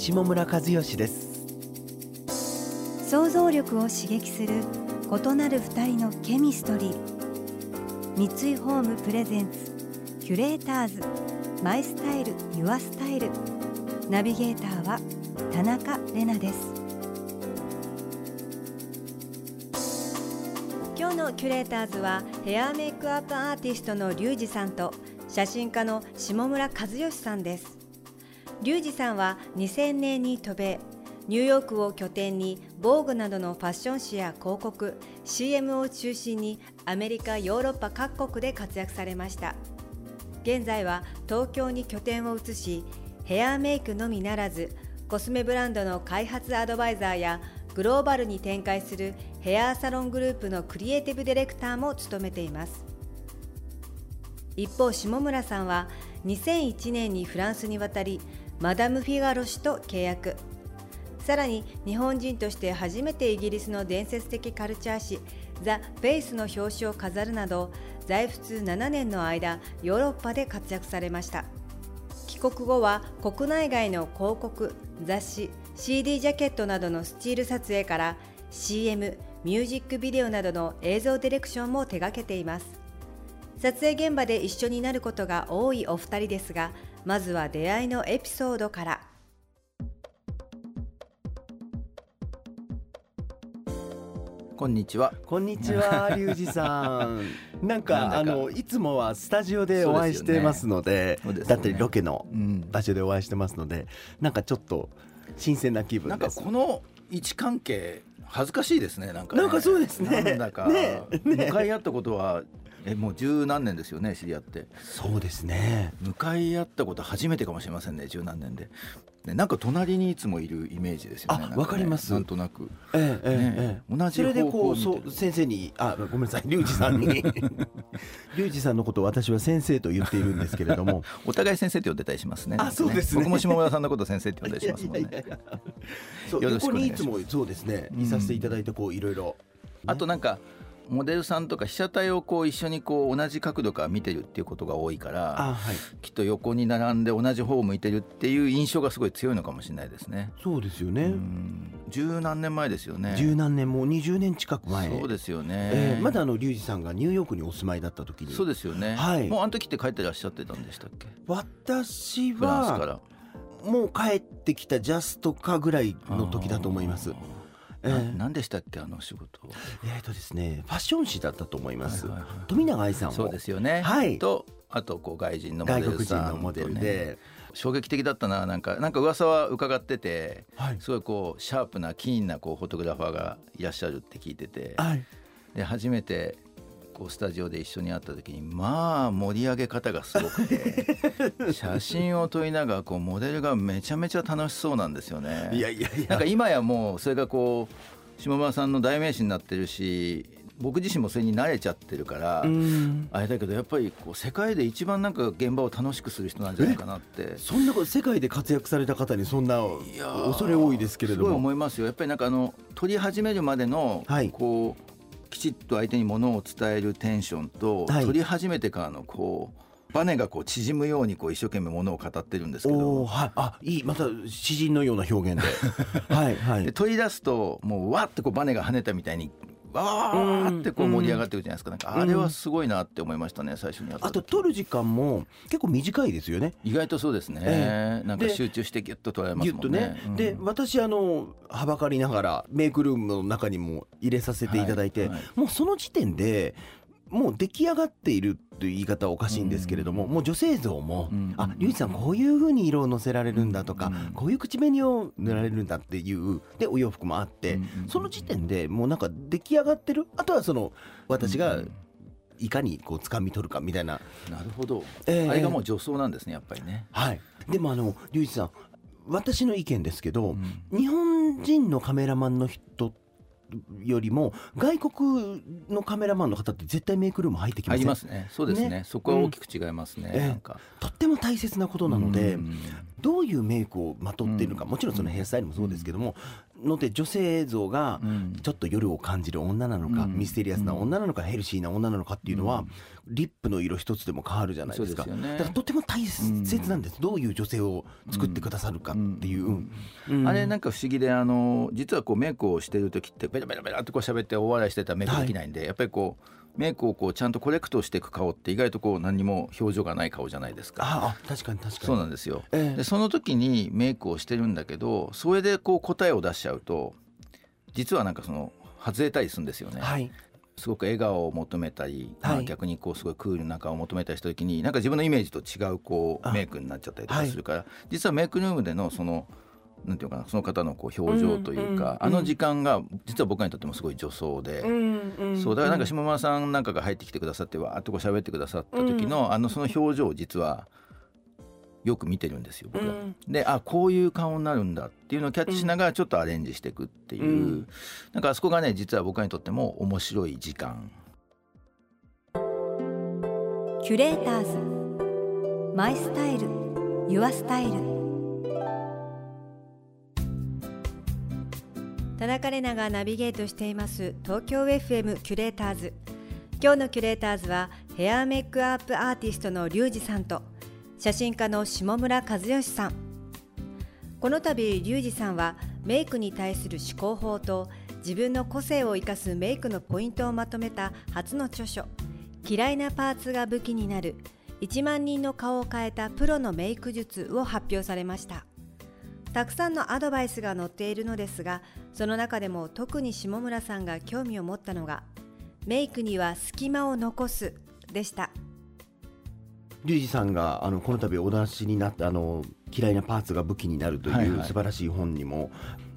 下村和義です。想像力を刺激する異なる二人のケミストリー。三井ホームプレゼンツキュレーターズ。マイスタイルユアスタイル。ナビゲーターは田中れなです。今日のキュレーターズはヘアメイクアップアーティストのリュウジさんと写真家の下村和義さんです。リュウジさんは2000年に渡米ニューヨークを拠点に防具などのファッション誌や広告 CM を中心にアメリカヨーロッパ各国で活躍されました。現在は東京に拠点を移しヘアメイクのみならずコスメブランドの開発アドバイザーやグローバルに展開するヘアサロングループのクリエイティブディレクターも務めています。一方下村さんは2001年にフランスに渡りマダム・フィガロ氏と契約。さらに日本人として初めてイギリスの伝説的カルチャー誌ザ・ベースの表紙を飾るなど在仏7年の間ヨーロッパで活躍されました。帰国後は国内外の広告雑誌 CD ジャケットなどのスチール撮影から CM ミュージックビデオなどの映像ディレクションも手掛けています。撮影現場で一緒になることが多いお二人ですがまずは出会いのエピソードから。こんにちは。こんにちは リュウジさん。なんかあのいつもはスタジオでお会いしてますので、ねね、だったりロケの場所でお会いしてますので、うん、なんかちょっと新鮮な気分なんかこの位置関係恥ずかしいですねなんか、ね、なんかそうですね。なんだか、ね。ね、向かい合ったことはえもう十何年ですよね知り合って。そうですね。向かい合ったこと初めてかもしれませんね十何年で。でなんか隣にいつもいるイメージですよねわ、ね、かります。なんとなく。ええええ、ええ、同じそれでこうそう先生にあごめんなさいリュウジさんに。リュウジさんのことを私は先生と言っているんですけれども。お互い先生って呼んでたりしますね。あそうです、ね、僕も下村さんのこと先生って呼んだりしますもんね。そう横にいつもそうですね。いさせていただいてこういろいろ、あとなんかモデルさんとか被写体をこう一緒にこう同じ角度から見てるっていうことが多いから、はい、きっと横に並んで同じ方を向いてるっていう印象がすごい強いのかもしれないですね。そうですよね。十何年前ですよね。十何年もう20年近く前。そうですよね。えー、まだあのリュウジさんがニューヨークにお住まいだった時に。そうですよね。はい。もうあの時って帰ってらっしゃってたんでしたっけ？私は。もう帰ってきたジャストかぐらいの時だと思います。えー、何でしたっけあの仕事。えっ、とですねファッション誌だったと思います、富永愛さんそうですよね。はい。とあとこう外人のモデルさん、のモデルで。衝撃的だったななんかなんか噂は伺ってて、はい、すごいこうシャープなキーンなこうフォトグラファーがいらっしゃるって聞いてて、はい、で初めてこうスタジオで一緒に会った時にまあ盛り上げ方がすごくて 写真を撮りながらこうモデルがめちゃめちゃ楽しそうなんですよね。いやいやいや。なんか今やもうそれがこう下村さんの代名詞になってるし僕自身もそれに慣れちゃってるからあれだけどやっぱりこう世界で一番なんか現場を楽しくする人なんじゃないかなって。そんな世界で活躍された方にそんな恐れ多いですけれども。思いますよ。やっぱりなんかあの撮り始めるまでのこう、きちっと相手にものを伝えるテンションと、はい、撮り始めてからのこうバネがこう縮むようにこう一生懸命ものを語ってるんですけど、はい、あいいまた詩人のような表現で。はい、はい、で取り出すともうわってこうバネが跳ねたみたいにわーってこう盛り上がってるじゃないですか。なんかあれはすごいなって思いましたね最初にあと撮る時間も結構短いですよね。意外とそうですね、えー、なんか集中してギュッと撮られますもんね。ね、うん、で私あのはばかりながらメイクルームの中にも入れさせていただいて、はいはい、もうその時点でもう出来上がっているという言い方はおかしいんですけれども、うん、もう女性像も、うん、あリュウジさんこういうふうに色をのせられるんだとか、うん、こういう口紅を塗られるんだっていうでお洋服もあって、その時点でもうなんか出来上がってる？あとはその私がいかにこう掴み取るかみたいな。なるほど、えー、あれがもう女装なんですねやっぱりね。はい、でもあのリュウジさん私の意見ですけど、うん、日本人のカメラマンの人よりも外国のカメラマンの方って絶対メイクルーム入ってきますね。ますね。そうですね。ねそこは大きく違いますね。うん、なんかとっても大切なことなので、どういうメイクをまとっているのか、もちろんそのヘアスタイルもそうですけども、ので女性像がちょっと夜を感じる女なのか、ミステリアスな女なのか、ヘルシーな女なのかっていうのは、リップの色一つでも変わるじゃないですか。だからとても大切なんです。どういう女性を作ってくださるかっていう。あれなんか不思議であの実はこうメイクをしてる時ってベラベラベラってこう喋って大笑いしてたらメイクできないんで、はい、やっぱりこう。メイクをこうちゃんとコレクトしていく顔って意外とこう何も表情がない顔じゃないですか。あ確かに確かに。そうなんですよ。えー、でその時にメイクをしてるんだけどそれでこう答えを出しちゃうと実はなんかその外れたりするんですよね。はい、すごく笑顔を求めたり、はい、まあ、逆にこうすごいクールな顔を求めたりした時になんか自分のイメージと違うこうメイクになっちゃったりとかするから、はい、実はメイクルームでのそのなんていうかなその方のこう表情というか、うんうん、あの時間が実は僕にとってもすごい女装で、うんうん、そうだからなんか下村さんなんかが入ってきてくださってわーっとこう喋ってくださった時の、あのその表情を実はよく見てるんですよ僕は。うん、であこういう顔になるんだっていうのをキャッチしながらちょっとアレンジしていくっていう、うん、なんかあそこがね実は僕にとっても面白い時間。キュレーターズ。マイスタイル。ユアスタイル田中玲奈がナビゲートしています東京 FM キュレーターズ。今日のキュレーターズはヘアメイクアップアーティストのリュウジさんと写真家の下村和義さん。この度リュウジさんはメイクに対する思考法と自分の個性を生かすメイクのポイントをまとめた初の著書「嫌いなパーツが武器になる1万人の顔を変えたプロのメイク術」を発表されました。たくさんのアドバイスが載っているのですがその中でも特に下村さんが興味を持ったのが「メイクには隙間を残す」でした。リュウジさんがあのこの度お出しになったあの嫌いなパーツが武器になるという素晴らしい本にも、はいはい、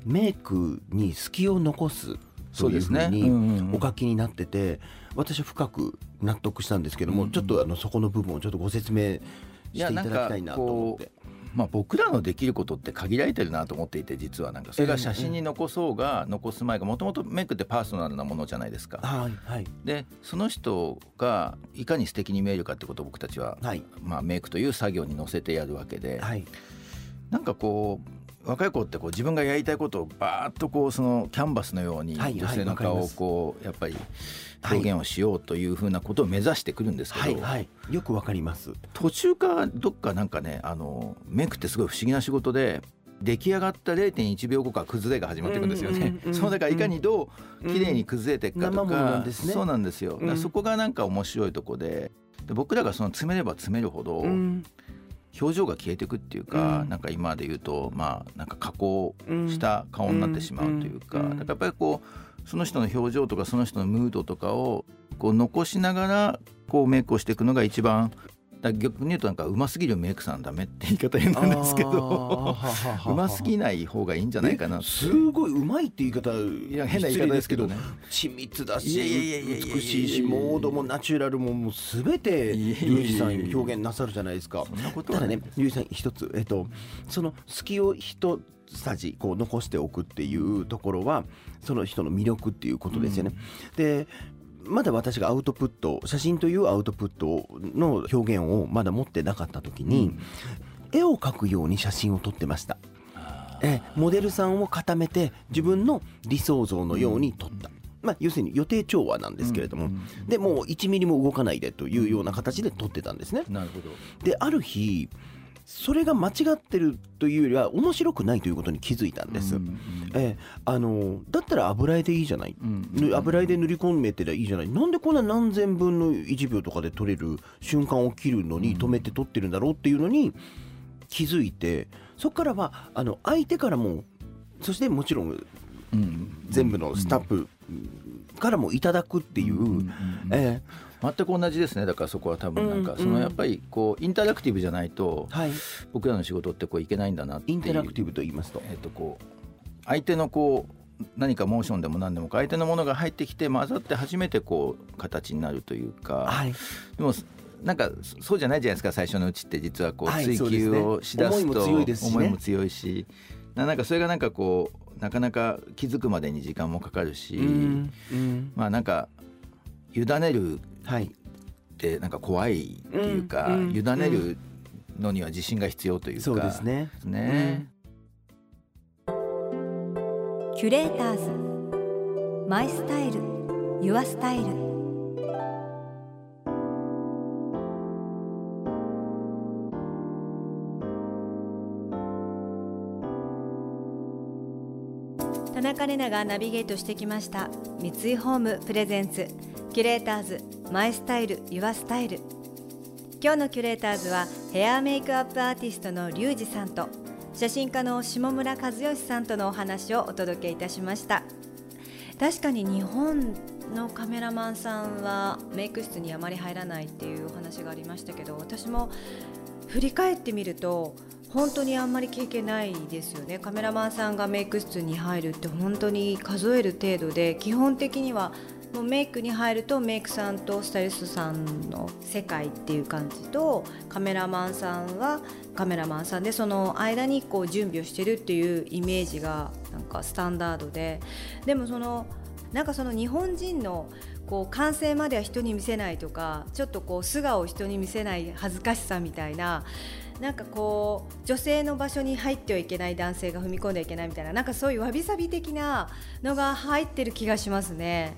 メイクに隙を残すというふうにお書きになってて、私は深く納得したんですけども、うんうん、ちょっとあのそこの部分をちょっとご説明していただきたいなと思って。まあ、僕らのできることって限られてるなと思っていて実はなんか。それが写真に残そうが残す前がもともとメイクってパーソナルなものじゃないですか。はいはい、でその人がいかに素敵に見えるかってことを僕たちは、はい、まあ、メイクという作業に乗せてやるわけで、はい、なんかこう若い子ってこう自分がやりたいことをバーッとこうそのキャンバスのように女性の顔をこうやっぱり表現をしようというふうなことを目指してくるんですけど、はいはい、よくわかります。途中からどっかなんかねあのメイクってすごい不思議な仕事で出来上がった0.1秒後から崩れが始まっていくんですよね。そうだからいかにどう綺麗に崩れていくかとか、うん。ね、そうなんですよ。そこがなんか面白いとこでで僕らがその詰めれば詰めるほど、表情が消えていくっていうか、うん、なんか今で言うとまあなんか加工した顔になってしまうというか、だからやっぱりこうその人の表情とかその人のムードとかをこう残しながらこうメイクをしていくのが一番逆に言うとなんかうますぎるメイクさんダメって言い方変なんですけどうま すぎない方がいいんじゃないかなすごいうまいって言い方いや変な言い方ですけどね。緻密だし美しいしモードもナチュラルももう全てリュウジさん表現なさるじゃないですか。ただねリュウジさん一つえっとその隙を一さじこう残しておくっていうところはその人の魅力っていうことですよね。うん、でまだ私がアウトプット写真というアウトプットの表現をまだ持ってなかった時に、うん、絵を描くように写真を撮ってました。えモデルさんを固めて自分の理想像のように撮った。まあ、要するに予定調和なんですけれども、でもう1ミリも動かないでというような形で撮ってたんですね。なるほど。である日それが間違ってるというよりは面白くないということに気づいたんです。うんうん、えあのだったら油絵でいいじゃない、うんうん、油絵で塗り込めてりゃいいじゃない？なんでこんな何千分の1秒とかで撮れる瞬間を切るのに止めて撮ってるんだろうっていうのに気づいてそこからはあの相手からもそしてもちろん、うん、全部のスタッフからもいただくっていう、えー全く同じですね。だからそこは多分なんか、そのやっぱりこうインタラクティブじゃないと、僕らの仕事ってこういけないんだなってインタラクティブと言いますと,、えー、とこう相手のこう何かモーションでも何でも相手のものが入ってきて混ざって初めてこう形になるというか、はい、でもなんかそうじゃないじゃないですか。最初のうちって実はこう追求をしだすと、はいね、思いも強いし。なんかそれがなんかこうなかなか気づくまでに時間もかかるし、うんうん、まあなんか委ねるってなんか怖いっていうか、うん、委ねるのには自信が必要というか、そうですね。ね。キュレーターズ。マイスタイル。ユアスタイル田中れながナビゲートしてきました。三井ホームプレゼンツ。キュレーターズマイスタイルユアスタイル。今日のキュレーターズはヘアメイクアップアーティストのリュウジさんと写真家の下村和義さんとのお話をお届けいたしました。確かに日本のカメラマンさんはメイク室にあまり入らないっていうお話がありましたけど私も振り返ってみると本当にあんまり経験ないですよね。カメラマンさんがメイク室に入るって本当に数える程度で基本的にはもうメイクに入るとメイクさんとスタイリストさんの世界っていう感じとカメラマンさんはカメラマンさんでその間にこう準備をしてるっていうイメージがなんかスタンダードででもそのなんかその日本人のこう完成までは人に見せないとかちょっとこう素顔を人に見せない恥ずかしさみたいななんかこう女性の場所に入ってはいけない男性が踏み込んではいけないみたいななんかそういうわびさび的なのが入ってる気がしますね。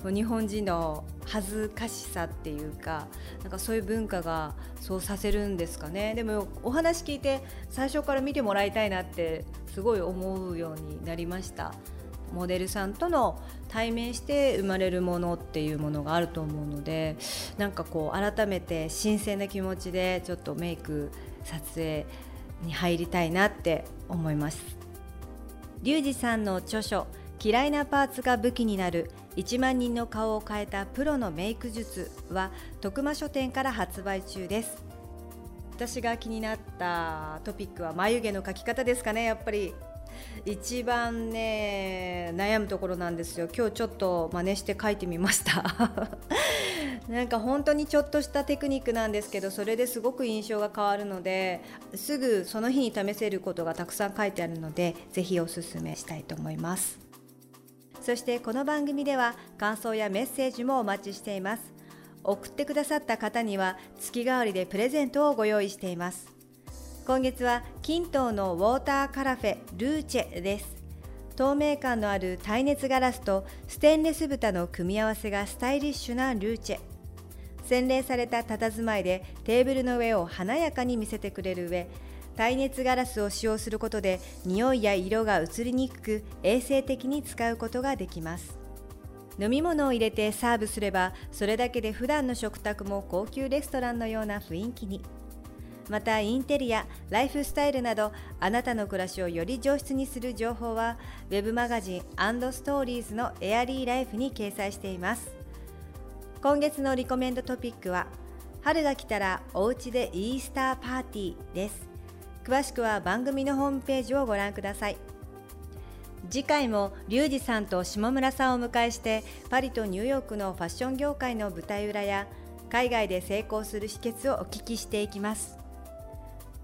日本人の恥ずかしさっていうかなんかそういう文化がそうさせるんですかねでもお話聞いて最初から見てもらいたいなってすごい思うようになりましたモデルさんとの対面して生まれるものっていうものがあると思うのでなんかこう改めて新鮮な気持ちでちょっとメイク撮影に入りたいなって思います。リュウジさんの著書嫌いなパーツが武器になる1万人の顔を変えたプロのメイク術は徳間書店から発売中です。私が気になったトピックは眉毛の描き方ですかねやっぱり。一番ね悩むところなんですよ。今日ちょっと真似して書いてみました。なんか本当にちょっとしたテクニックなんですけどそれですごく印象が変わるのですぐその日に試せることがたくさん書いてあるのでぜひおすすめしたいと思います。そしてこの番組では感想やメッセージもお待ちしています。送ってくださった方には月替わりでプレゼントをご用意しています。今月は金東のウォーターカラフェルーチェです。透明感のある耐熱ガラスとステンレス蓋の組み合わせがスタイリッシュなルーチェ。洗練された佇まいでテーブルの上を華やかに見せてくれる上耐熱ガラスを使用することで匂いや色が移りにくく衛生的に使うことができます。飲み物を入れてサーブすればそれだけで普段の食卓も高級レストランのような雰囲気に。またインテリアライフスタイルなどあなたの暮らしをより上質にする情報は web マガジンストーリーズのエアリーライフに掲載しています。今月のリコメンドトピックは春が来たらお家でイースターパーティーです。詳しくは番組のホームページをご覧ください。次回もリュウジさんと下村さんを迎えしてパリとニューヨークのファッション業界の舞台裏や海外で成功する秘訣をお聞きしていきます。